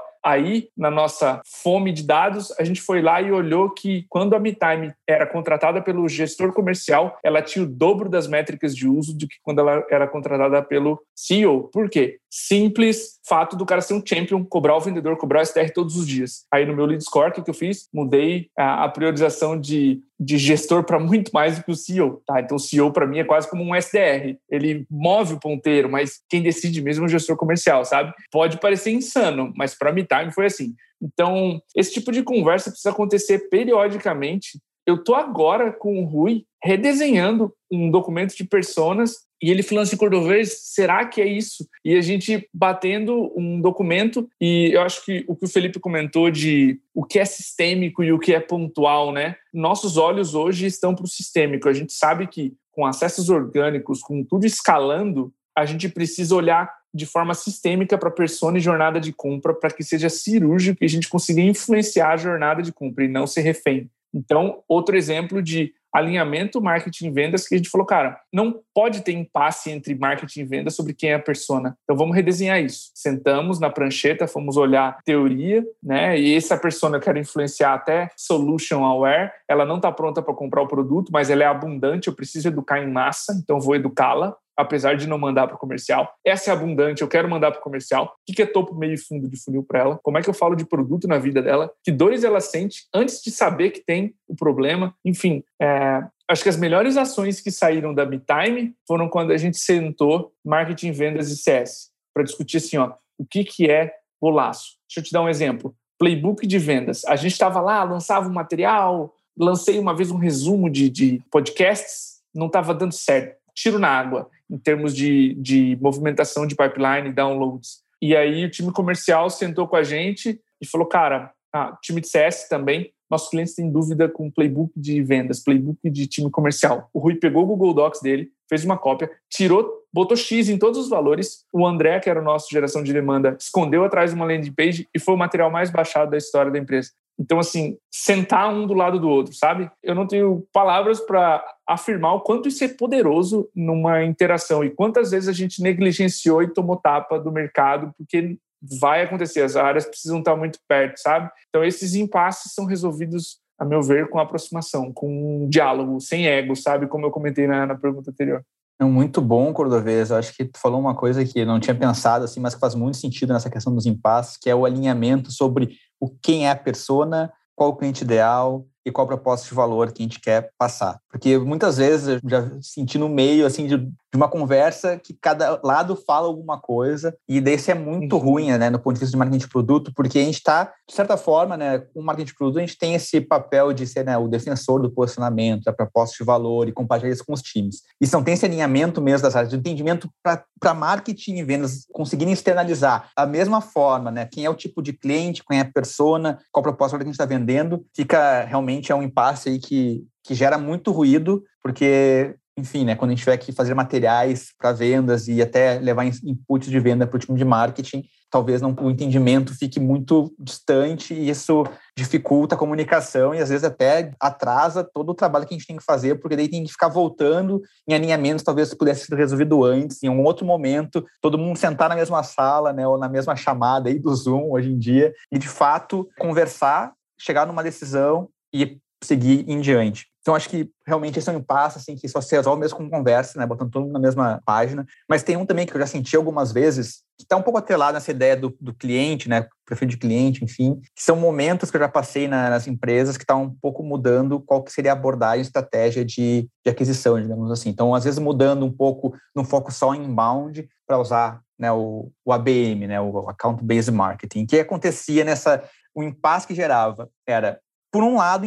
Aí, na nossa fome de dados, a gente foi lá e olhou que quando a MeTime era contratada pelo gestor comercial, ela tinha o dobro das métricas de uso do que quando ela era contratada pelo CEO. Por quê? Simples fato do cara ser um champion, cobrar o vendedor, cobrar o STR todos os dias. Aí no meu lead score, o que eu fiz? Mudei a, a priorização de, de gestor para muito mais do que o CEO. Tá? Então o CEO para mim é quase como um SDR. Ele move o ponteiro, mas quem decide mesmo é o gestor comercial, sabe? Pode parecer insano, mas para mim time foi assim. Então, esse tipo de conversa precisa acontecer periodicamente eu tô agora com o Rui redesenhando um documento de personas e ele falando assim, Cordovez, será que é isso? E a gente batendo um documento e eu acho que o que o Felipe comentou de o que é sistêmico e o que é pontual, né? Nossos olhos hoje estão para o sistêmico. A gente sabe que com acessos orgânicos, com tudo escalando, a gente precisa olhar de forma sistêmica para a persona e jornada de compra para que seja cirúrgico e a gente consiga influenciar a jornada de compra e não ser refém. Então, outro exemplo de alinhamento marketing e vendas que a gente falou, cara, não pode ter impasse entre marketing e vendas sobre quem é a persona. Então vamos redesenhar isso. Sentamos na prancheta, fomos olhar teoria, né? E essa persona eu quero influenciar até solution aware. Ela não está pronta para comprar o produto, mas ela é abundante, eu preciso educar em massa, então vou educá-la apesar de não mandar para o comercial. Essa é abundante, eu quero mandar para o comercial. O que é topo, meio e fundo de funil para ela? Como é que eu falo de produto na vida dela? Que dores ela sente antes de saber que tem o problema? Enfim, é, acho que as melhores ações que saíram da MeTime foram quando a gente sentou marketing, vendas e CS para discutir assim, ó, o que, que é laço. Deixa eu te dar um exemplo. Playbook de vendas. A gente estava lá, lançava um material, lancei uma vez um resumo de, de podcasts, não estava dando certo. Tiro na água em termos de, de movimentação de pipeline, downloads. E aí o time comercial sentou com a gente e falou, cara, ah, time de CS também, nossos clientes têm dúvida com playbook de vendas, playbook de time comercial. O Rui pegou o Google Docs dele, fez uma cópia, tirou, botou X em todos os valores. O André, que era o nosso geração de demanda, escondeu atrás de uma landing page e foi o material mais baixado da história da empresa. Então, assim, sentar um do lado do outro, sabe? Eu não tenho palavras para afirmar o quanto isso é poderoso numa interação e quantas vezes a gente negligenciou e tomou tapa do mercado porque vai acontecer, as áreas precisam estar muito perto, sabe? Então, esses impasses são resolvidos, a meu ver, com aproximação, com um diálogo, sem ego, sabe? Como eu comentei na, na pergunta anterior. É muito bom, Cordovez. Eu acho que tu falou uma coisa que eu não tinha pensado assim, mas que faz muito sentido nessa questão dos impasses, que é o alinhamento sobre o quem é a persona, qual o cliente ideal, e qual proposta de valor que a gente quer passar. Porque muitas vezes eu já senti no meio assim de, de uma conversa que cada lado fala alguma coisa e desse é muito uhum. ruim, né, no ponto de vista de marketing de produto, porque a gente está, de certa forma, né, com marketing de produto, a gente tem esse papel de ser né, o defensor do posicionamento, da proposta de valor e compartilhar isso com os times. E se não tem esse alinhamento mesmo das áreas de entendimento para marketing e vendas conseguirem externalizar a mesma forma, né, quem é o tipo de cliente, quem é a persona, qual proposta que a gente está vendendo, fica realmente realmente é um impasse aí que, que gera muito ruído, porque, enfim, né, quando a gente tiver que fazer materiais para vendas e até levar inputs de venda para o time de marketing, talvez não, o entendimento fique muito distante e isso dificulta a comunicação e às vezes até atrasa todo o trabalho que a gente tem que fazer, porque daí tem que ficar voltando em alinhamentos, talvez pudesse ser resolvido antes, em um outro momento, todo mundo sentar na mesma sala, né, ou na mesma chamada aí do Zoom hoje em dia, e de fato conversar, chegar numa decisão e seguir em diante. Então, acho que realmente esse é um impasse, assim, que só se resolve mesmo com conversa, né? Botando todo mundo na mesma página. Mas tem um também que eu já senti algumas vezes, que está um pouco atrelado nessa ideia do, do cliente, né? Perfil de cliente, enfim. Que são momentos que eu já passei na, nas empresas que estão tá um pouco mudando qual que seria a abordagem, estratégia de, de aquisição, digamos assim. Então, às vezes mudando um pouco no foco só em inbound para usar né, o, o ABM, né, o Account Based Marketing. O que acontecia nessa... O impasse que gerava era por um lado,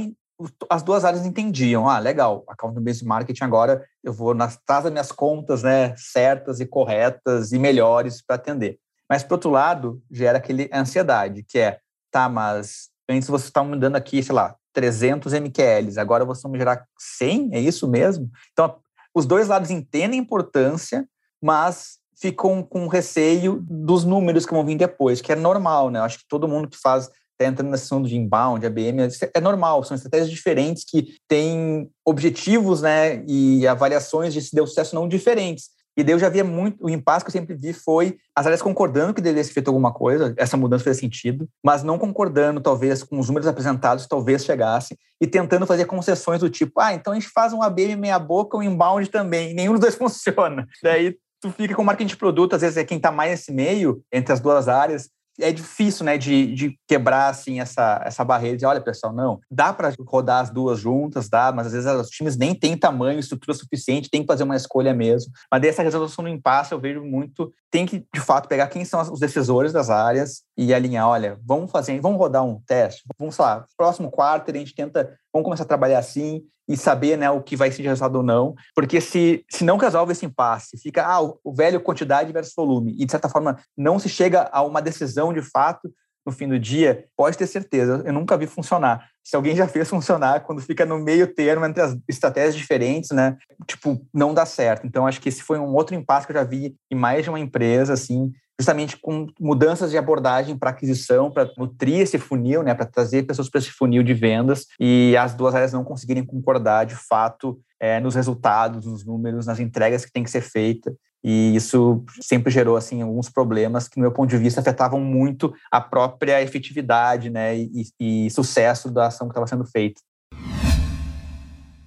as duas áreas entendiam, ah, legal, account-based marketing agora eu vou nas, das minhas contas, né, certas e corretas e melhores para atender. Mas, por outro lado, gera aquele ansiedade, que é, tá, mas antes você está me dando aqui, sei lá, 300 MQLs, agora você vai me gerar 100, é isso mesmo? Então, os dois lados entendem a importância, mas ficam com receio dos números que vão vir depois, que é normal, né? Eu acho que todo mundo que faz está entrando na sessão de inbound, ABM, é normal, são estratégias diferentes que têm objetivos né, e avaliações de se deu sucesso não diferentes. E daí eu já via muito, o impasse que eu sempre vi foi as áreas concordando que deveria ser feito alguma coisa, essa mudança fez sentido, mas não concordando, talvez, com os números apresentados, talvez chegasse, e tentando fazer concessões do tipo, ah, então a gente faz um ABM meia boca, um inbound também, nenhum dos dois funciona. Daí tu fica com marketing de produto, às vezes é quem está mais nesse meio, entre as duas áreas, é difícil, né, de, de quebrar, assim, essa, essa barreira de, olha, pessoal, não, dá para rodar as duas juntas, dá, mas às vezes os times nem têm tamanho, estrutura suficiente, tem que fazer uma escolha mesmo. Mas dessa resolução do impasse eu vejo muito, tem que, de fato, pegar quem são os decisores das áreas e alinhar, olha, vamos fazer, vamos rodar um teste, vamos, lá, próximo quarto a gente tenta, vamos começar a trabalhar assim, e saber né, o que vai ser resultado ou não, porque se, se não resolve esse impasse, fica ah, o velho quantidade versus volume, e de certa forma não se chega a uma decisão de fato no fim do dia, pode ter certeza, eu nunca vi funcionar. Se alguém já fez funcionar, quando fica no meio termo entre as estratégias diferentes, né, tipo, não dá certo. Então, acho que esse foi um outro impasse que eu já vi em mais de uma empresa, assim, justamente com mudanças de abordagem para aquisição, para nutrir esse funil, né, para trazer pessoas para esse funil de vendas e as duas áreas não conseguirem concordar de fato é, nos resultados, nos números, nas entregas que tem que ser feita. E isso sempre gerou assim alguns problemas que, no meu ponto de vista, afetavam muito a própria efetividade, né, e, e sucesso da ação que estava sendo feita.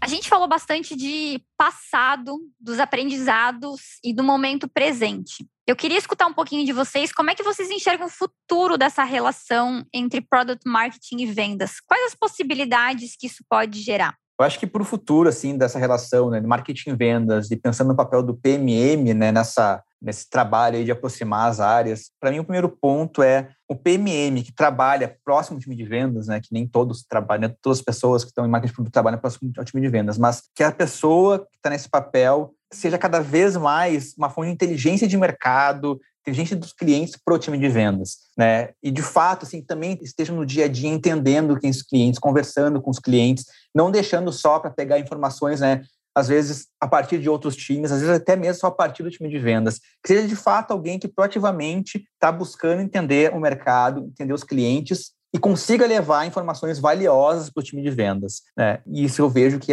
A gente falou bastante de passado, dos aprendizados e do momento presente. Eu queria escutar um pouquinho de vocês, como é que vocês enxergam o futuro dessa relação entre product marketing e vendas? Quais as possibilidades que isso pode gerar? Eu acho que para o futuro, assim, dessa relação, né, de marketing e vendas, e pensando no papel do PMM, né, nessa, nesse trabalho de aproximar as áreas, para mim o primeiro ponto é o PMM, que trabalha próximo ao time de vendas, né, que nem todos trabalham, né, todas as pessoas que estão em marketing de produto trabalham próximo ao time de vendas, mas que a pessoa que está nesse papel seja cada vez mais uma fonte de inteligência de mercado, inteligência dos clientes para o time de vendas, né? E de fato, assim, também esteja no dia a dia entendendo quem os clientes, conversando com os clientes, não deixando só para pegar informações, né? Às vezes a partir de outros times, às vezes até mesmo só a partir do time de vendas. Que seja de fato alguém que proativamente está buscando entender o mercado, entender os clientes e consiga levar informações valiosas para o time de vendas. Né? E isso eu vejo que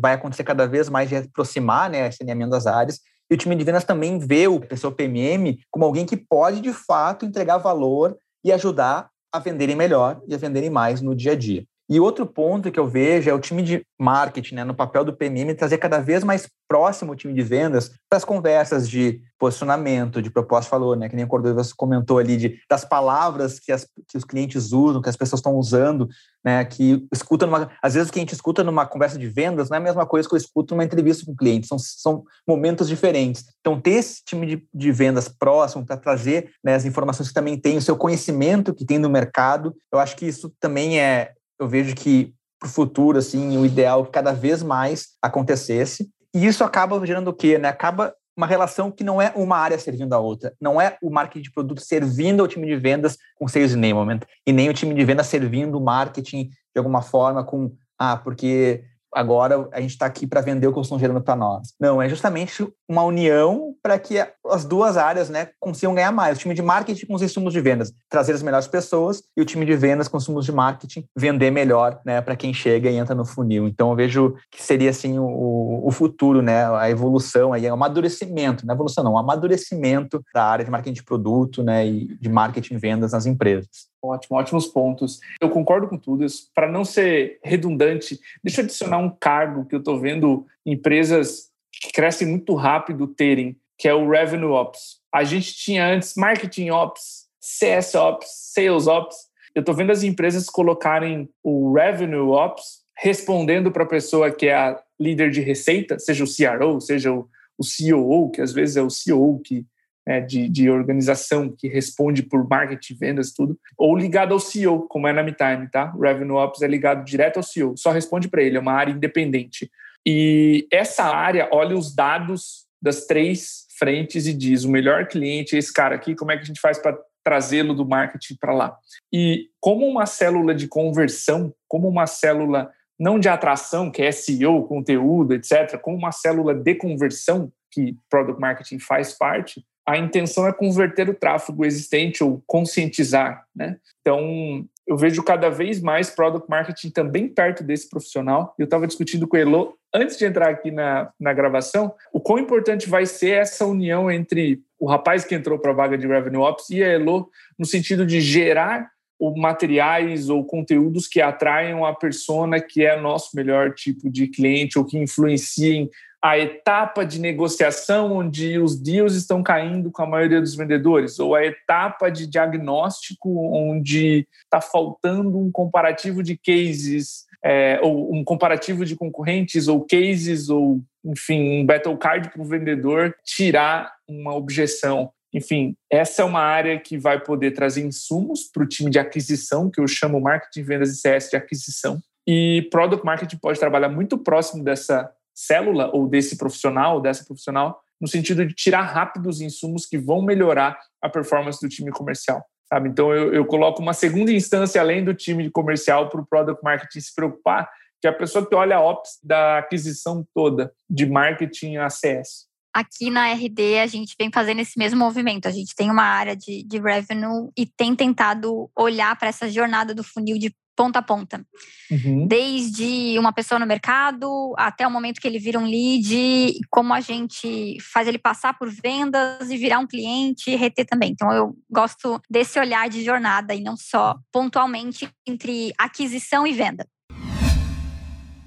vai acontecer cada vez mais de aproximar né, esse alinhamento das áreas. E o time de vendas também vê o pessoal PMM como alguém que pode, de fato, entregar valor e ajudar a venderem melhor e a venderem mais no dia a dia. E outro ponto que eu vejo é o time de marketing, né, no papel do PMM, trazer cada vez mais próximo o time de vendas para as conversas de posicionamento, de proposta falou, né, que nem o Cordovas comentou ali, de, das palavras que, as, que os clientes usam, que as pessoas estão usando, né, que escuta numa, às vezes o que a gente escuta numa conversa de vendas não é a mesma coisa que eu escuto numa entrevista com o cliente, são, são momentos diferentes. Então, ter esse time de, de vendas próximo para trazer né, as informações que também tem, o seu conhecimento que tem no mercado, eu acho que isso também é, eu vejo que para o futuro, assim, o ideal é que cada vez mais acontecesse. E isso acaba gerando o quê? Né? Acaba uma relação que não é uma área servindo a outra. Não é o marketing de produto servindo ao time de vendas com sales enablement. E nem o time de vendas servindo o marketing de alguma forma com, ah, porque agora a gente está aqui para vender o que eles estão gerando para nós. Não, é justamente uma união para que as duas áreas né, consigam ganhar mais. O time de marketing com os insumos de vendas, trazer as melhores pessoas, e o time de vendas com os insumos de marketing, vender melhor né, para quem chega e entra no funil. Então, eu vejo que seria assim o, o futuro, né, a evolução, aí, o amadurecimento, não é evolução não, o amadurecimento da área de marketing de produto né, e de marketing e vendas nas empresas. Ótimo, ótimos pontos. Eu concordo com tudo. Para não ser redundante, deixa eu adicionar um cargo que eu estou vendo empresas que crescem muito rápido terem, que é o Revenue Ops. A gente tinha antes Marketing Ops, CS Ops, Sales Ops. Eu estou vendo as empresas colocarem o Revenue Ops respondendo para a pessoa que é a líder de receita, seja o CRO, seja o, o COO, que às vezes é o CEO que é, de, de, organização que responde por marketing, vendas, tudo, ou ligado ao CEO, como é na MeTime, tá? O Revenue Ops é ligado direto ao CEO, só responde para ele, é uma área independente. E essa área olha os dados das três frentes e diz: o melhor cliente é esse cara aqui, como é que a gente faz para trazê-lo do marketing para lá? E como uma célula de conversão, como uma célula não de atração, que é SEO, conteúdo, etc., como uma célula de conversão, que Product Marketing faz parte, a intenção é converter o tráfego existente ou conscientizar, né? Então, eu vejo cada vez mais product marketing também perto desse profissional. Eu estava discutindo com o Elo antes de entrar aqui na, na gravação, o quão importante vai ser essa união entre o rapaz que entrou para a vaga de Revenue Ops e a Elo, no sentido de gerar ou materiais ou conteúdos que atraiam a persona que é nosso melhor tipo de cliente ou que influenciem a etapa de negociação onde os deals estão caindo com a maioria dos vendedores, ou a etapa de diagnóstico onde está faltando um comparativo de cases, é, ou um comparativo de concorrentes, ou cases, ou enfim, um battle card para o vendedor tirar uma objeção. Enfim, essa é uma área que vai poder trazer insumos para o time de aquisição, que eu chamo marketing, vendas e CS de aquisição. E product marketing pode trabalhar muito próximo dessa célula ou desse profissional, dessa profissional, no sentido de tirar rápido os insumos que vão melhorar a performance do time comercial. Sabe? Então, eu, eu coloco uma segunda instância além do time de comercial para o product marketing se preocupar, que é a pessoa que olha a ops da aquisição toda, de marketing a CS aqui na RD a gente vem fazendo esse mesmo movimento. A gente tem uma área de, de revenue e tem tentado olhar para essa jornada do funil de ponta a ponta. Uhum. Desde uma pessoa no mercado até o momento que ele vira um lead, como a gente faz ele passar por vendas e virar um cliente e reter também. Então eu gosto desse olhar de jornada e não só pontualmente entre aquisição e venda.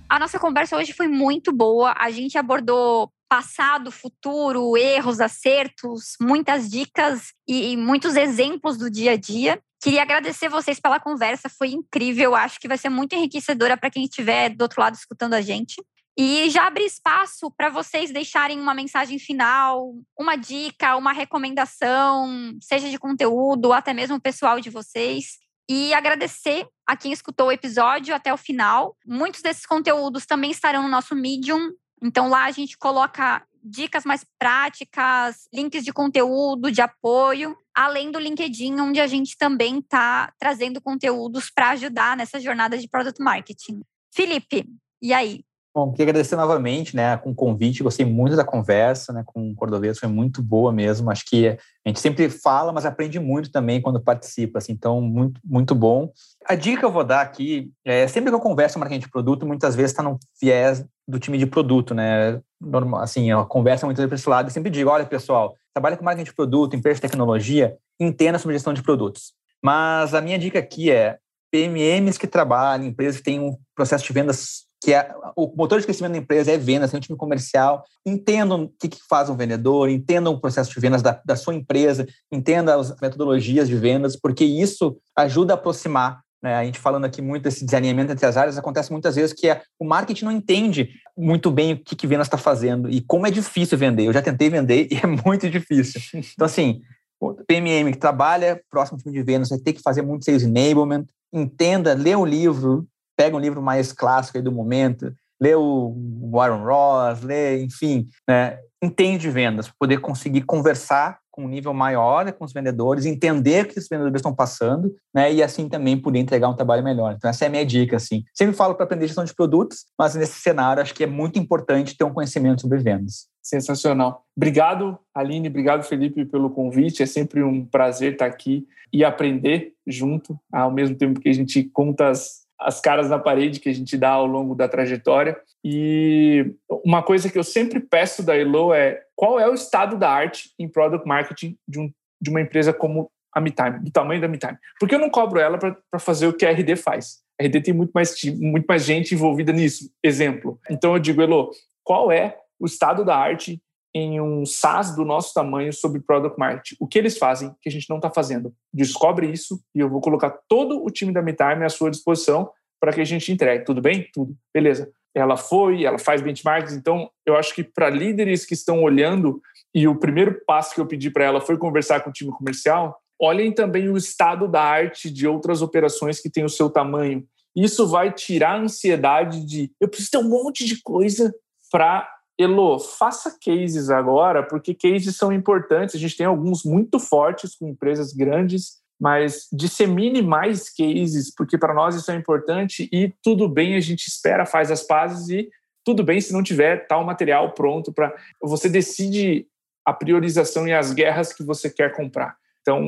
A nossa conversa hoje foi muito boa. A gente abordou passado, futuro, erros, acertos, muitas dicas e, muitos exemplos do dia a dia. Queria agradecer vocês pela conversa, foi incrível. Acho que vai ser muito enriquecedora para quem estiver do outro lado escutando a gente. E já abrir espaço para vocês deixarem uma mensagem final, uma dica, uma recomendação, seja de conteúdo, ou até mesmo pessoal de vocês. E agradecer a quem escutou o episódio até o final. Muitos desses conteúdos também estarão no nosso Medium, então lá a gente coloca dicas mais práticas, links de conteúdo, de apoio, além do LinkedIn, onde a gente também está trazendo conteúdos para ajudar nessa jornada de product marketing. Felipe, e aí? Bom, queria agradecer novamente, né, com o convite, gostei muito da conversa, né, com o Cordovez, foi muito boa mesmo, acho que a gente sempre fala, mas aprende muito também quando participa, assim, então, muito, muito bom. A dica que eu vou dar aqui, é sempre que eu converso com marketing de produto, muitas vezes está no viés do time de produto, né, Normal, assim, eu converso vezes para esse lado e sempre digo, olha, pessoal, trabalha com marketing de produto, empresa de tecnologia, entenda sobre gestão de produtos. Mas a minha dica aqui é PMMs que trabalham, empresas que têm um processo de vendas que é, o motor de crescimento da empresa é vendas, tem um time comercial, entendam o que, que faz um vendedor, entendam o processo de vendas da, da sua empresa, entendam as metodologias de vendas, porque isso ajuda a aproximar né? A gente falando aqui muito desse desalinhamento entre as áreas, acontece muitas vezes que é, o marketing não entende muito bem o que, que vendas está fazendo e como é difícil vender. Eu já tentei vender e é muito difícil. Então, assim, o PMM que trabalha próximo time de vendas vai ter que fazer muito sales enablement, entenda, lê um livro, pega um livro mais clássico do momento, lê o Warren Ross, lê, enfim, né, entende vendas, para poder conseguir conversar com um nível maior com os vendedores, entender o que os vendedores estão passando, né, e assim também poder entregar um trabalho melhor. Então essa é a minha dica, assim. Sempre falo para aprender gestão de produtos, mas nesse cenário acho que é muito importante ter um conhecimento sobre vendas. Sensacional. Obrigado, Aline, obrigado, Felipe, pelo convite. É sempre um prazer estar aqui e aprender junto, ao mesmo tempo que a gente conta as as caras na parede que a gente dá ao longo da trajetória. E uma coisa que eu sempre peço da Elo é qual é o estado da arte em product marketing de, um, de uma empresa como a MeTime, do tamanho da MeTime. Porque eu não cobro ela para fazer o que a RD faz. A RD tem muito mais, muito mais gente envolvida nisso. Exemplo. Então eu digo, Elo, qual é o estado da arte em um SaaS do nosso tamanho sobre Product Marketing. O que eles fazem que a gente não está fazendo? Descobre isso e eu vou colocar todo o time da MeTime à sua disposição para que a gente entregue. Tudo bem? Tudo. Beleza. Ela foi, ela faz benchmarks, então eu acho que para líderes que estão olhando, e o primeiro passo que eu pedi para ela foi conversar com o time comercial, olhem também o estado da arte de outras operações que têm o seu tamanho. Isso vai tirar a ansiedade de eu preciso ter um monte de coisa para Elo, faça cases agora, porque cases são importantes. A gente tem alguns muito fortes com empresas grandes, mas dissemine mais cases, porque para nós isso é importante e tudo bem, a gente espera, faz as pazes e tudo bem se não tiver tal material pronto para você decide a priorização e as guerras que você quer comprar. Então,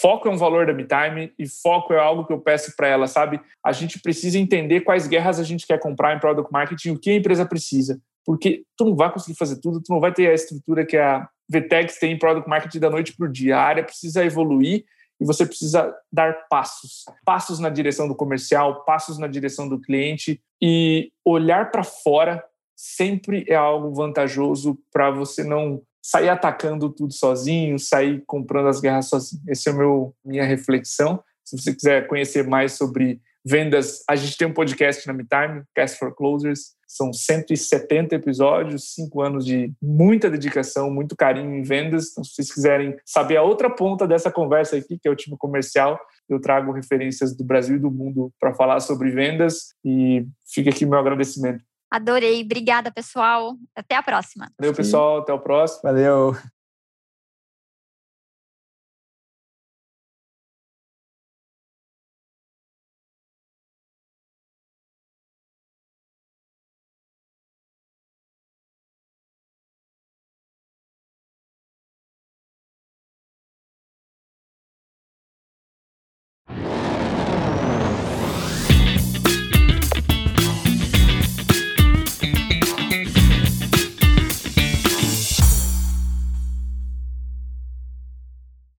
foco é um valor da MeTime e foco é algo que eu peço para ela, sabe? A gente precisa entender quais guerras a gente quer comprar em Product Marketing, o que a empresa precisa. Porque tu não vai conseguir fazer tudo, tu não vai ter a estrutura que a VTEX tem em Product Marketing da noite para o dia. A área precisa evoluir e você precisa dar passos. Passos na direção do comercial, passos na direção do cliente e olhar para fora sempre é algo vantajoso para você não sair atacando tudo sozinho, sair comprando as guerras sozinho. Essa é a minha reflexão. Se você quiser conhecer mais sobre vendas, a gente tem um podcast na MeTime, Cast for Closers. São 170 episódios, cinco anos de muita dedicação, muito carinho em vendas. Então, se vocês quiserem saber a outra ponta dessa conversa aqui, que é o time comercial, eu trago referências do Brasil e do mundo para falar sobre vendas. E fica aqui meu agradecimento Adorei. Obrigada, pessoal. Até a próxima. Valeu, pessoal. Até o próximo. Valeu.